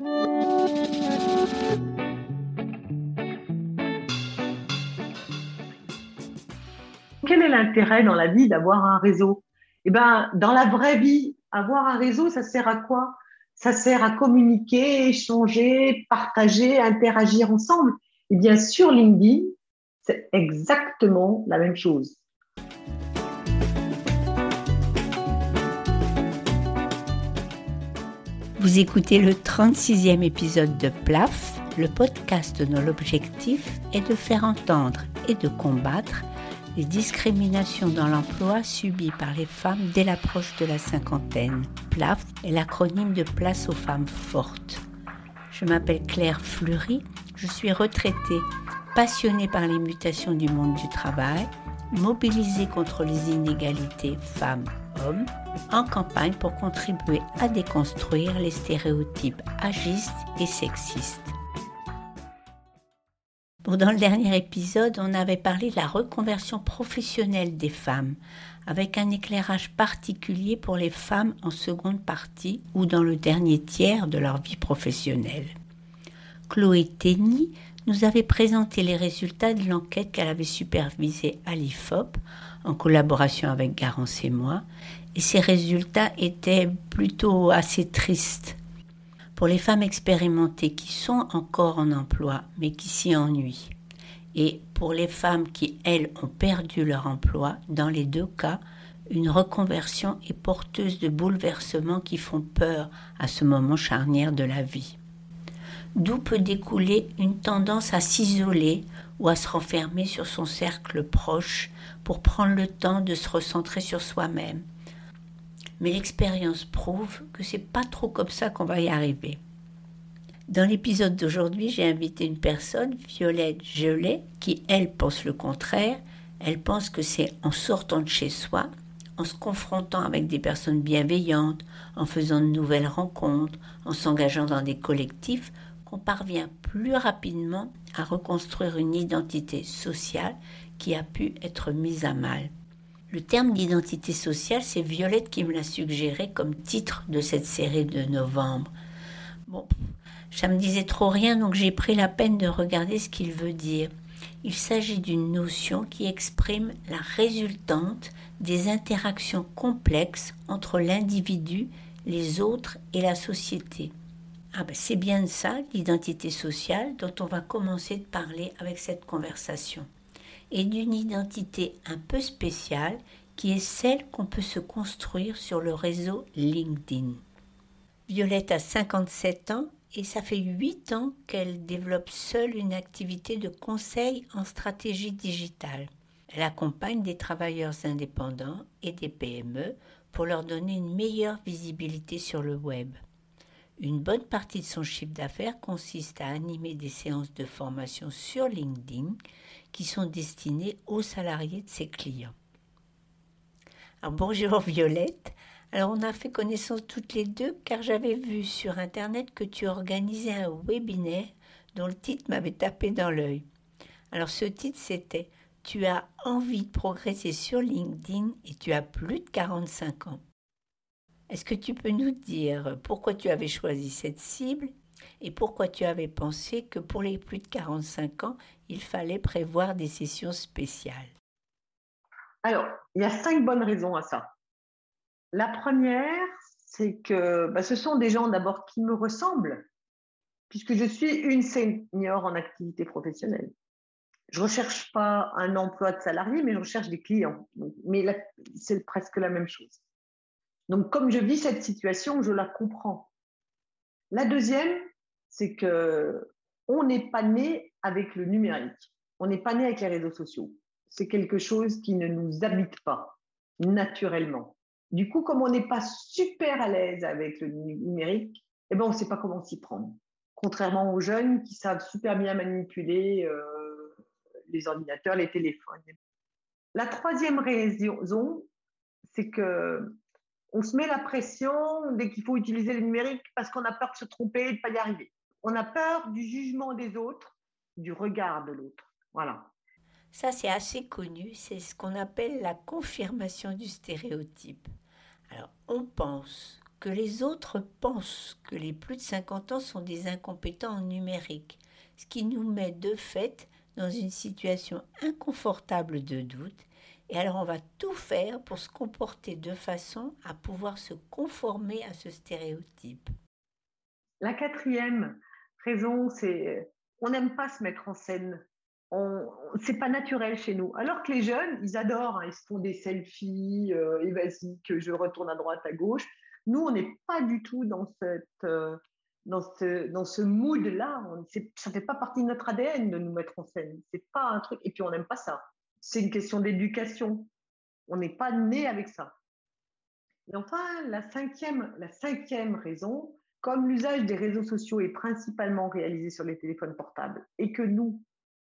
Quel est l'intérêt dans la vie d'avoir un réseau? Eh ben, dans la vraie vie, avoir un réseau, ça sert à quoi? Ça sert à communiquer, échanger, partager, interagir ensemble. Et bien sûr, LinkedIn, c'est exactement la même chose. Vous écoutez le 36e épisode de PLAF, le podcast dont l'objectif est de faire entendre et de combattre les discriminations dans l'emploi subies par les femmes dès l'approche de la cinquantaine. PLAF est l'acronyme de Place aux femmes fortes. Je m'appelle Claire Fleury, je suis retraitée, passionnée par les mutations du monde du travail, mobilisée contre les inégalités en campagne pour contribuer à déconstruire les stéréotypes agistes et sexistes. dans le dernier épisode, on avait parlé de la reconversion professionnelle des femmes, avec un éclairage particulier pour les femmes en seconde partie ou dans le dernier tiers de leur vie professionnelle. Chloé Tenny nous avait présenté les résultats de l'enquête qu'elle avait supervisée à l'IFOP en collaboration avec Garance et moi, et ces résultats étaient plutôt assez tristes. Pour les femmes expérimentées qui sont encore en emploi mais qui s'y ennuient, et pour les femmes qui, elles, ont perdu leur emploi, dans les deux cas, une reconversion est porteuse de bouleversements qui font peur à ce moment charnière de la vie d'où peut découler une tendance à s'isoler ou à se renfermer sur son cercle proche pour prendre le temps de se recentrer sur soi-même. Mais l'expérience prouve que c'est pas trop comme ça qu'on va y arriver. Dans l'épisode d'aujourd'hui, j'ai invité une personne, Violette Gelet, qui elle pense le contraire. Elle pense que c'est en sortant de chez soi, en se confrontant avec des personnes bienveillantes, en faisant de nouvelles rencontres, en s'engageant dans des collectifs, on parvient plus rapidement à reconstruire une identité sociale qui a pu être mise à mal. Le terme d'identité sociale, c'est Violette qui me l'a suggéré comme titre de cette série de novembre. Bon, ça me disait trop rien, donc j'ai pris la peine de regarder ce qu'il veut dire. Il s'agit d'une notion qui exprime la résultante des interactions complexes entre l'individu, les autres et la société. Ah ben c'est bien ça, l'identité sociale, dont on va commencer de parler avec cette conversation. Et d'une identité un peu spéciale qui est celle qu'on peut se construire sur le réseau LinkedIn. Violette a 57 ans et ça fait 8 ans qu'elle développe seule une activité de conseil en stratégie digitale. Elle accompagne des travailleurs indépendants et des PME pour leur donner une meilleure visibilité sur le web. Une bonne partie de son chiffre d'affaires consiste à animer des séances de formation sur LinkedIn qui sont destinées aux salariés de ses clients. Alors bonjour Violette. Alors on a fait connaissance toutes les deux car j'avais vu sur internet que tu organisais un webinaire dont le titre m'avait tapé dans l'œil. Alors ce titre c'était Tu as envie de progresser sur LinkedIn et tu as plus de 45 ans. Est-ce que tu peux nous dire pourquoi tu avais choisi cette cible et pourquoi tu avais pensé que pour les plus de 45 ans, il fallait prévoir des sessions spéciales? Alors, il y a cinq bonnes raisons à ça. La première, c'est que bah, ce sont des gens d'abord qui me ressemblent, puisque je suis une senior en activité professionnelle. Je ne recherche pas un emploi de salarié, mais je recherche des clients. Mais c'est presque la même chose. Donc, comme je vis cette situation, je la comprends. La deuxième, c'est que on n'est pas né avec le numérique. On n'est pas né avec les réseaux sociaux. C'est quelque chose qui ne nous habite pas naturellement. Du coup, comme on n'est pas super à l'aise avec le numérique, eh ben, on ne sait pas comment s'y prendre. Contrairement aux jeunes qui savent super bien manipuler euh, les ordinateurs, les téléphones. La troisième raison, c'est que on se met la pression dès qu'il faut utiliser le numérique parce qu'on a peur de se tromper et de pas y arriver. On a peur du jugement des autres, du regard de l'autre. Voilà. Ça, c'est assez connu. C'est ce qu'on appelle la confirmation du stéréotype. Alors, on pense que les autres pensent que les plus de 50 ans sont des incompétents en numérique, ce qui nous met de fait dans une situation inconfortable de doute, et alors on va tout faire pour se comporter de façon à pouvoir se conformer à ce stéréotype. La quatrième raison, c'est on n'aime pas se mettre en scène. C'est pas naturel chez nous. Alors que les jeunes, ils adorent, hein, ils se font des selfies, euh, et vas-y que je retourne à droite, à gauche. Nous, on n'est pas du tout dans cette, euh, dans ce, dans ce mood-là. Ça fait pas partie de notre ADN de nous mettre en scène. C'est pas un truc. Et puis on n'aime pas ça. C'est une question d'éducation. On n'est pas né avec ça. Et enfin, la cinquième, la cinquième raison, comme l'usage des réseaux sociaux est principalement réalisé sur les téléphones portables et que nous,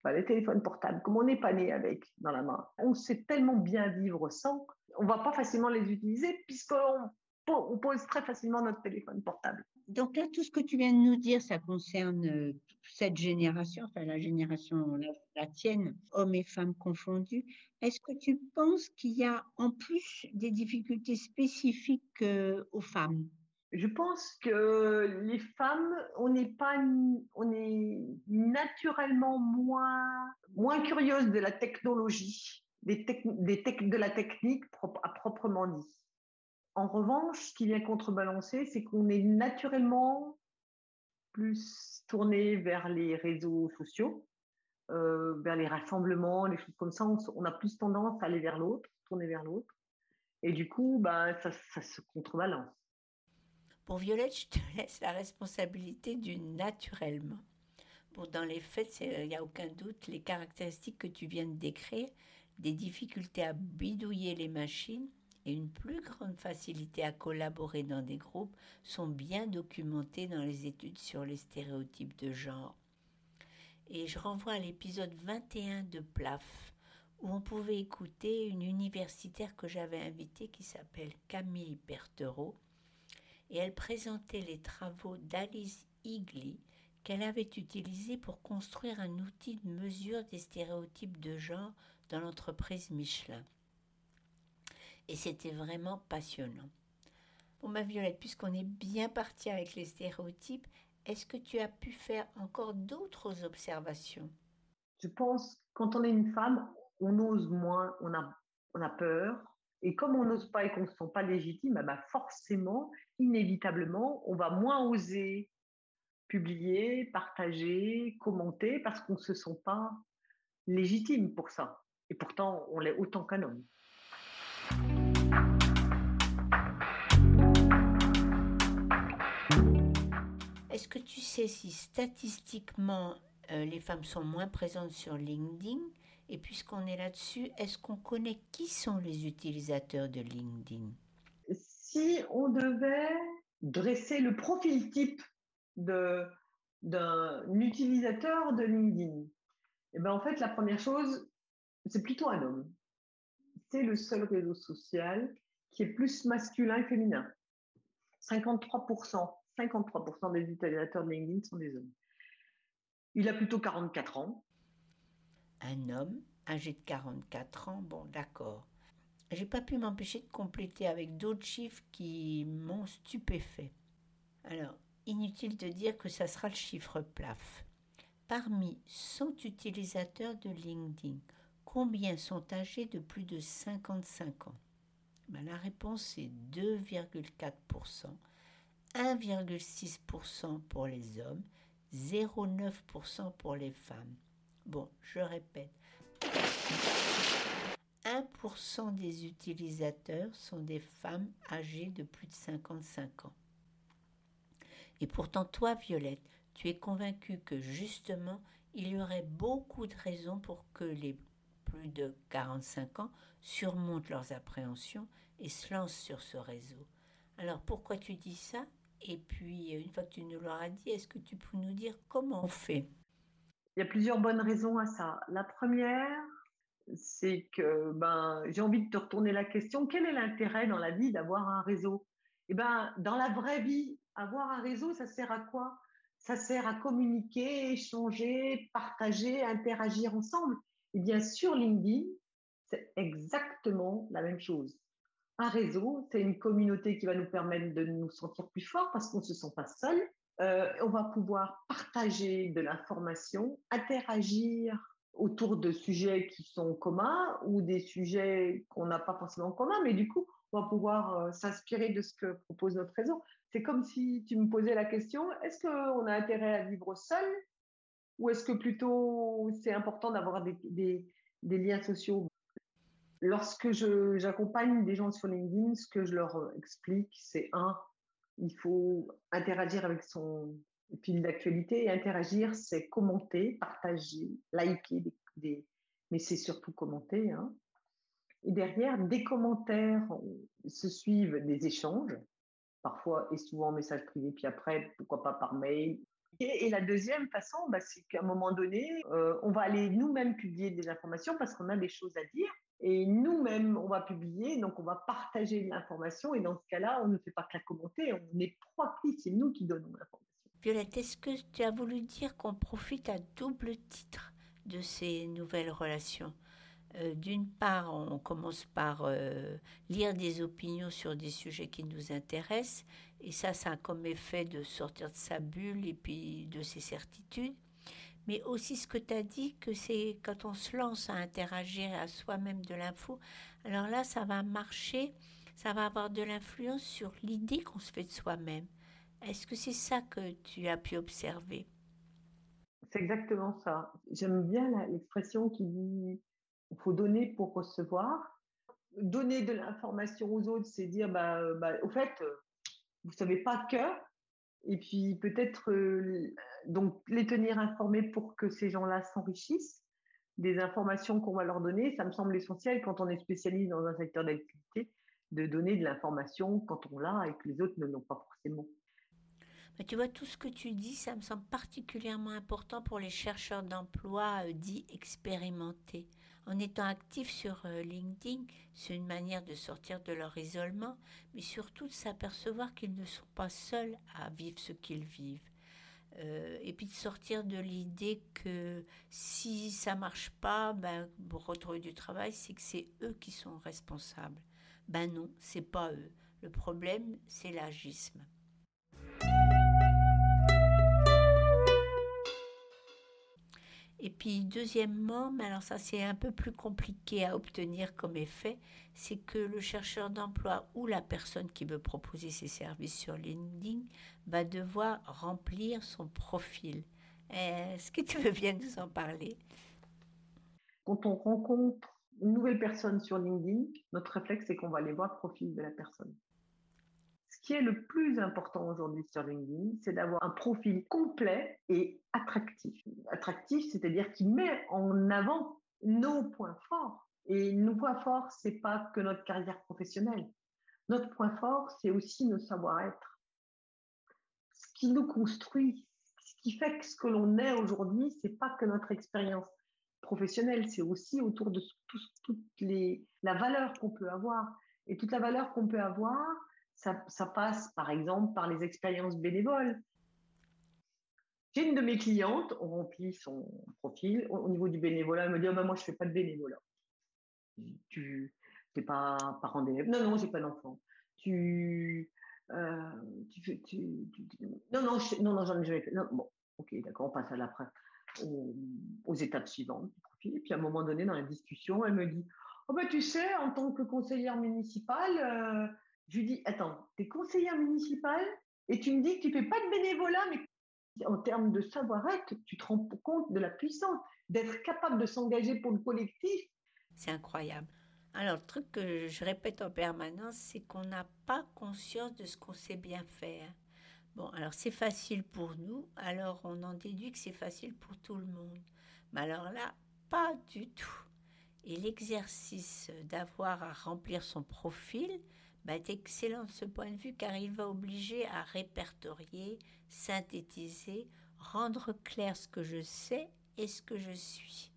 bah, les téléphones portables, comme on n'est pas né avec dans la main, on sait tellement bien vivre sans, on va pas facilement les utiliser puisqu'on on pose très facilement notre téléphone portable. Donc là, tout ce que tu viens de nous dire, ça concerne euh, cette génération, enfin la génération, la, tienne, hommes et femmes confondus. Est-ce que tu penses qu'il y a en plus des difficultés spécifiques euh, aux femmes? Je pense que les femmes, on n'est pas, on est naturellement moins, moins curieuses de la technologie, des, des de la technique à proprement dit. En revanche, ce qui vient contrebalancer, c'est qu'on est naturellement plus tourné vers les réseaux sociaux, euh, vers les rassemblements, les choses comme ça. On, a plus tendance à aller vers l'autre, tourner vers l'autre. Et du coup, bah, ça, se contrebalance. Pour Violette, je te laisse la responsabilité du naturellement. Bon, dans les faits, il n'y a aucun doute, les caractéristiques que tu viens de décrire, des difficultés à bidouiller les machines, et une plus grande facilité à collaborer dans des groupes sont bien documentées dans les études sur les stéréotypes de genre. Et je renvoie à l'épisode 21 de PLAF, où on pouvait écouter une universitaire que j'avais invitée qui s'appelle Camille Berthereau, et elle présentait les travaux d'Alice Higley qu'elle avait utilisés pour construire un outil de mesure des stéréotypes de genre dans l'entreprise Michelin et c'était vraiment passionnant. Bon, ma Violette, puisqu'on est bien parti avec les stéréotypes, est-ce que tu as pu faire encore d'autres observations? Je pense quand on est une femme, on ose moins, on a, on a peur. Et comme on n'ose pas et qu'on ne se sent pas légitime, eh ben forcément, inévitablement, on va moins oser publier, partager, commenter parce qu'on ne se sent pas légitime pour ça. Et pourtant, on l'est autant qu'un homme. Est-ce que tu sais si statistiquement euh, les femmes sont moins présentes sur LinkedIn? Et puisqu'on est là-dessus, est-ce qu'on connaît qui sont les utilisateurs de LinkedIn? Si on devait dresser le profil type d'un utilisateur de LinkedIn, eh ben en fait, la première chose, c'est plutôt un homme. C'est le seul réseau social qui est plus masculin que féminin. 53%. 53% des utilisateurs de LinkedIn sont des hommes. Il a plutôt 44 ans. Un homme âgé de 44 ans, bon d'accord. J'ai pas pu m'empêcher de compléter avec d'autres chiffres qui m'ont stupéfait. Alors, inutile de dire que ça sera le chiffre plaf. Parmi 100 utilisateurs de LinkedIn, combien sont âgés de plus de 55 ans? Ben, La réponse est 2,4%, 1,6% pour les hommes, 0,9% pour les femmes. Bon, je répète. 1% des utilisateurs sont des femmes âgées de plus de 55 ans. Et pourtant, toi, Violette, tu es convaincue que justement, il y aurait beaucoup de raisons pour que les plus de 45 ans surmontent leurs appréhensions et se lancent sur ce réseau. Alors pourquoi tu dis ça? Et puis, une fois que tu nous l'auras dit, est-ce que tu peux nous dire comment on fait? Il y a plusieurs bonnes raisons à ça. La première, c'est que ben, j'ai envie de te retourner la question, quel est l'intérêt dans la vie d'avoir un réseau? Eh ben, dans la vraie vie, avoir un réseau, ça sert à quoi? Ça sert à communiquer, échanger, partager, interagir ensemble. Et bien sur LinkedIn, c'est exactement la même chose. Un réseau, c'est une communauté qui va nous permettre de nous sentir plus forts parce qu'on ne se sent pas seul. Euh, on va pouvoir partager de l'information, interagir autour de sujets qui sont communs ou des sujets qu'on n'a pas forcément en commun, mais du coup, on va pouvoir euh, s'inspirer de ce que propose notre réseau. C'est comme si tu me posais la question, est-ce qu'on a intérêt à vivre seul ou est-ce que plutôt c'est important d'avoir des, des, liens sociaux Lorsque j'accompagne des gens sur LinkedIn, ce que je leur explique, c'est un, il faut interagir avec son fil d'actualité. Interagir, c'est commenter, partager, liker, mais c'est surtout commenter. Hein. Et derrière, des commentaires se suivent des échanges, parfois et souvent en message privé, puis après, pourquoi pas par mail. Et, la deuxième façon, bah, c'est qu'à un moment donné, euh, on va aller nous-mêmes publier des informations parce qu'on a des choses à dire. Et nous-mêmes, on va publier, donc on va partager l'information. Et dans ce cas-là, on ne fait pas que la commenter, on est proactif, c'est nous qui donnons l'information. Violette, est-ce que tu as voulu dire qu'on profite à double titre de ces nouvelles relations? Euh, D'une part, on commence par euh, lire des opinions sur des sujets qui nous intéressent, et ça, ça a comme effet de sortir de sa bulle et puis de ses certitudes mais aussi ce que tu as dit, que c'est quand on se lance à interagir à soi-même de l'info, alors là, ça va marcher, ça va avoir de l'influence sur l'idée qu'on se fait de soi-même. Est-ce que c'est ça que tu as pu observer? C'est exactement ça. J'aime bien l'expression qui dit il faut donner pour recevoir. Donner de l'information aux autres, c'est dire, bah, bah, au fait, vous ne savez pas que, et puis peut-être euh, donc les tenir informés pour que ces gens-là s'enrichissent des informations qu'on va leur donner. Ça me semble essentiel quand on est spécialiste dans un secteur d'activité de donner de l'information quand on l'a et que les autres ne l'ont pas forcément. Mais tu vois, tout ce que tu dis, ça me semble particulièrement important pour les chercheurs d'emploi euh, dits expérimentés. En étant actifs sur euh, LinkedIn, c'est une manière de sortir de leur isolement, mais surtout de s'apercevoir qu'ils ne sont pas seuls à vivre ce qu'ils vivent. Euh, et puis de sortir de l'idée que si ça marche pas, ben, pour retrouver du travail, c'est que c'est eux qui sont responsables. Ben non, c'est pas eux. Le problème, c'est l'agisme. Et puis deuxièmement, mais alors ça c'est un peu plus compliqué à obtenir comme effet, c'est que le chercheur d'emploi ou la personne qui veut proposer ses services sur LinkedIn va devoir remplir son profil. Est-ce que tu veux bien nous en parler? Quand on rencontre une nouvelle personne sur LinkedIn, notre réflexe c'est qu'on va aller voir le profil de la personne. Qui est le plus important aujourd'hui sur LinkedIn, c'est d'avoir un profil complet et attractif. Attractif, c'est-à-dire qui met en avant nos points forts. Et nos points forts, c'est pas que notre carrière professionnelle. Notre point fort, c'est aussi nos savoir-être. Ce qui nous construit, ce qui fait que ce que l'on est aujourd'hui, c'est pas que notre expérience professionnelle, c'est aussi autour de toute les, la valeur qu'on peut avoir. Et toute la valeur qu'on peut avoir, ça, passe par exemple par les expériences bénévoles. J'ai une de mes clientes, on remplit son profil. Au, niveau du bénévolat, elle me dit oh, ben, Moi, je ne fais pas de bénévolat. Tu n'es pas parent d'élève? Non, non, j'ai pas d'enfant. Tu, euh, tu, Non, non, non, non j'en ai jamais fait. bon, ok, d'accord, on passe à l'après, aux, étapes suivantes du profil. Puis à un moment donné, dans la discussion, elle me dit Oh, ben, tu sais, en tant que conseillère municipale, euh, je lui dis, attends, tu es conseillère municipale et tu me dis que tu fais pas de bénévolat, mais en termes de savoir-être, tu te rends compte de la puissance d'être capable de s'engager pour le collectif. C'est incroyable. Alors, le truc que je répète en permanence, c'est qu'on n'a pas conscience de ce qu'on sait bien faire. Bon, alors c'est facile pour nous, alors on en déduit que c'est facile pour tout le monde. Mais alors là, pas du tout. Et l'exercice d'avoir à remplir son profil, bah, est excellent de ce point de vue car il va obliger à répertorier, synthétiser, rendre clair ce que je sais et ce que je suis.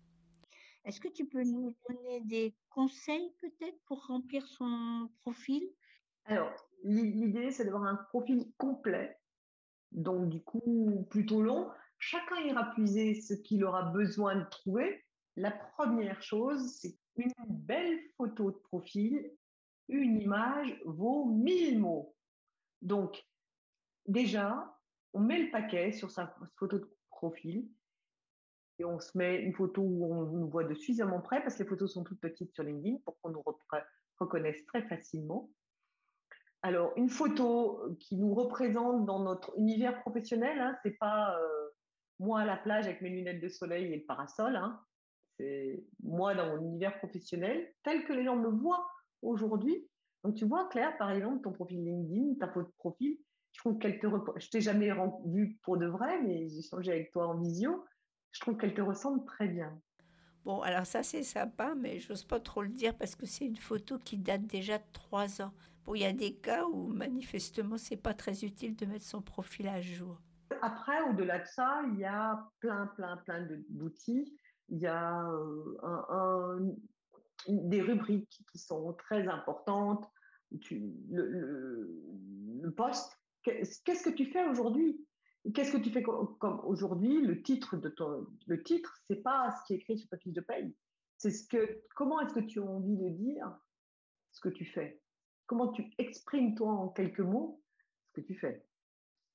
Est-ce que tu peux nous donner des conseils peut-être pour remplir son profil? Alors, l'idée, c'est d'avoir un profil complet, donc du coup plutôt long. Chacun ira puiser ce qu'il aura besoin de trouver. La première chose, c'est une belle photo de profil une image vaut mille mots. Donc, déjà, on met le paquet sur sa photo de profil et on se met une photo où on nous voit de suffisamment près parce que les photos sont toutes petites sur LinkedIn pour qu'on nous reconnaisse très facilement. Alors, une photo qui nous représente dans notre univers professionnel, hein, c'est pas euh, moi à la plage avec mes lunettes de soleil et le parasol. Hein. c'est moi dans mon univers professionnel tel que les gens me voient aujourd'hui. Donc, tu vois, Claire, par exemple, ton profil LinkedIn, ta photo de profil, je trouve qu'elle te. Je t'ai jamais vue pour de vrai, mais j'ai changé avec toi en visio. Je trouve qu'elle te ressemble très bien. Bon, alors ça c'est sympa, mais j'ose pas trop le dire parce que c'est une photo qui date déjà de trois ans. Bon, il y a des cas où manifestement c'est pas très utile de mettre son profil à jour. Après, au-delà de ça, il y a plein, plein, plein d'outils. Il y a euh, un, des rubriques qui sont très importantes. Le, poste Qu'est-ce que tu fais aujourd'hui? Qu'est-ce que tu fais comme, aujourd'hui? Le titre de ton, le titre, c'est pas ce qui est écrit sur ta fiche de paye. C'est ce que, comment est-ce que tu as envie de dire ce que tu fais? Comment tu exprimes toi en quelques mots ce que tu fais?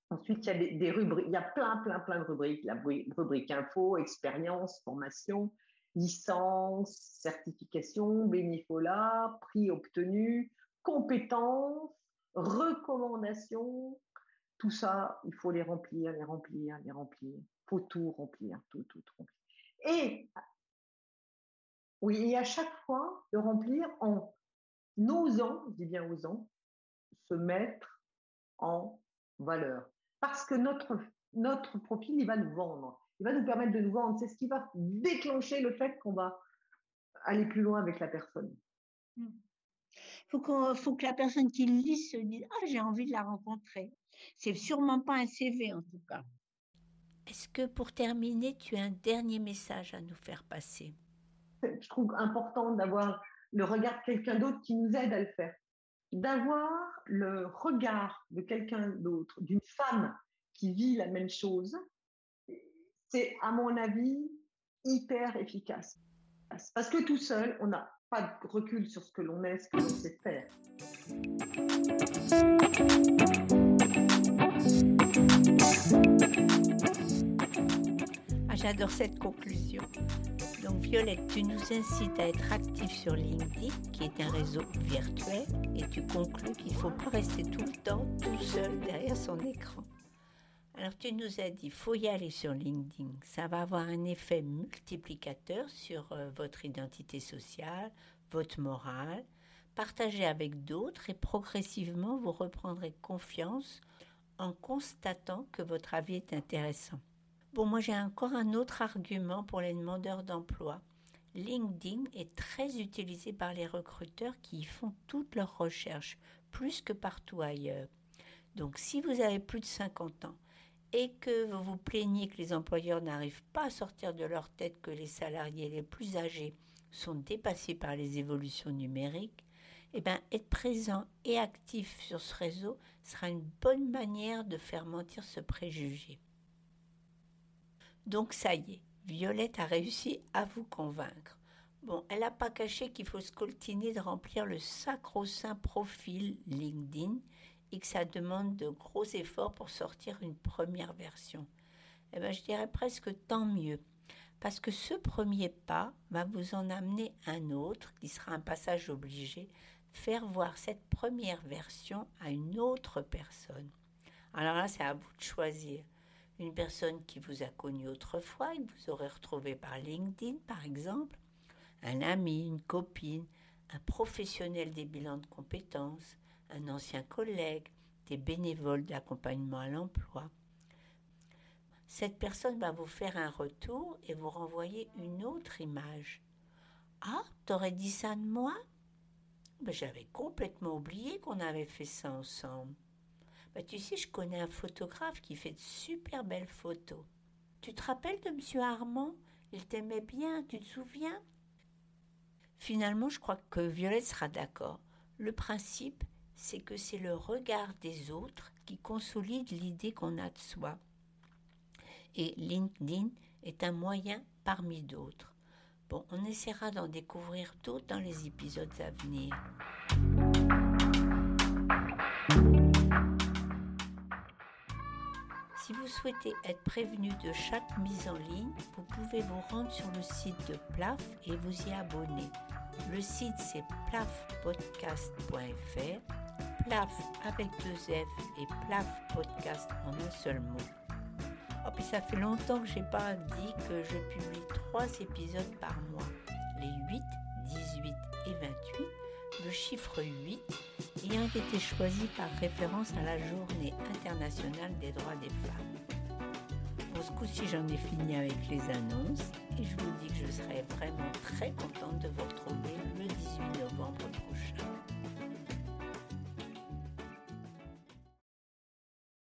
Ensuite, il y a des, rubriques, il y a plein, plein, plein de rubriques. La rubrique info, expérience, formation, licence, certification, bénévolat, prix obtenu, compétences, recommandations, tout ça, il faut les remplir, les remplir, les remplir. Il faut tout remplir, tout, tout, remplir. Et oui, et à chaque fois, de remplir en osant, je dis bien osant, se mettre en valeur. Parce que notre, notre profil, il va nous vendre. Il va nous permettre de nous vendre. C'est ce qui va déclencher le fait qu'on va aller plus loin avec la personne. Mmh faut, faut que la personne qui lit se dise Ah, j'ai envie de la rencontrer. C'est sûrement pas un CV en tout cas. Est-ce que pour terminer, tu as un dernier message à nous faire passer? Je trouve important d'avoir le regard de quelqu'un d'autre qui nous aide à le faire. D'avoir le regard de quelqu'un d'autre, d'une femme qui vit la même chose, c'est à mon avis hyper efficace. Parce que tout seul, on n'a pas de recul sur ce que l'on est, ce que l'on sait faire. Ah, j'adore cette conclusion. Donc Violette, tu nous incites à être actifs sur LinkedIn, qui est un réseau virtuel, et tu conclus qu'il ne faut pas rester tout le temps tout seul derrière son écran. Alors tu nous as dit, faut y aller sur LinkedIn. Ça va avoir un effet multiplicateur sur euh, votre identité sociale, votre morale. Partagez avec d'autres et progressivement vous reprendrez confiance en constatant que votre avis est intéressant. Bon, moi j'ai encore un autre argument pour les demandeurs d'emploi. LinkedIn est très utilisé par les recruteurs qui y font toutes leurs recherches, plus que partout ailleurs. Donc si vous avez plus de 50 ans, et que vous vous plaignez que les employeurs n'arrivent pas à sortir de leur tête que les salariés les plus âgés sont dépassés par les évolutions numériques, eh bien, être présent et actif sur ce réseau sera une bonne manière de faire mentir ce préjugé. Donc ça y est, Violette a réussi à vous convaincre. Bon, elle n'a pas caché qu'il faut se coltiner de remplir le sacro-saint profil LinkedIn et que ça demande de gros efforts pour sortir une première version. Eh bien, je dirais presque tant mieux, parce que ce premier pas va vous en amener un autre, qui sera un passage obligé, faire voir cette première version à une autre personne. Alors là, c'est à vous de choisir. Une personne qui vous a connu autrefois et vous aurez retrouvé par LinkedIn, par exemple, un ami, une copine, un professionnel des bilans de compétences, un ancien collègue, des bénévoles d'accompagnement à l'emploi. Cette personne va vous faire un retour et vous renvoyer une autre image. Ah, t'aurais dit ça de moi? Ben, J'avais complètement oublié qu'on avait fait ça ensemble. Ben, tu sais, je connais un photographe qui fait de super belles photos. Tu te rappelles de M. Armand? Il t'aimait bien, tu te souviens? Finalement, je crois que Violette sera d'accord. Le principe, c'est que c'est le regard des autres qui consolide l'idée qu'on a de soi. Et LinkedIn est un moyen parmi d'autres. Bon, on essaiera d'en découvrir d'autres dans les épisodes à venir. Si vous souhaitez être prévenu de chaque mise en ligne, vous pouvez vous rendre sur le site de PLAF et vous y abonner. Le site c'est plafpodcast.fr PLAF avec deux F et PLAF podcast en un seul mot. Oh, puis ça fait longtemps que j'ai pas dit que je publie trois épisodes par mois. Les 8, 18 et 28, le chiffre 8 ayant été choisi par référence à la journée internationale des droits des femmes. Pour ce coup-ci, j'en ai fini avec les annonces et je vous dis que je serai vraiment très contente de vous retrouver le 18 novembre.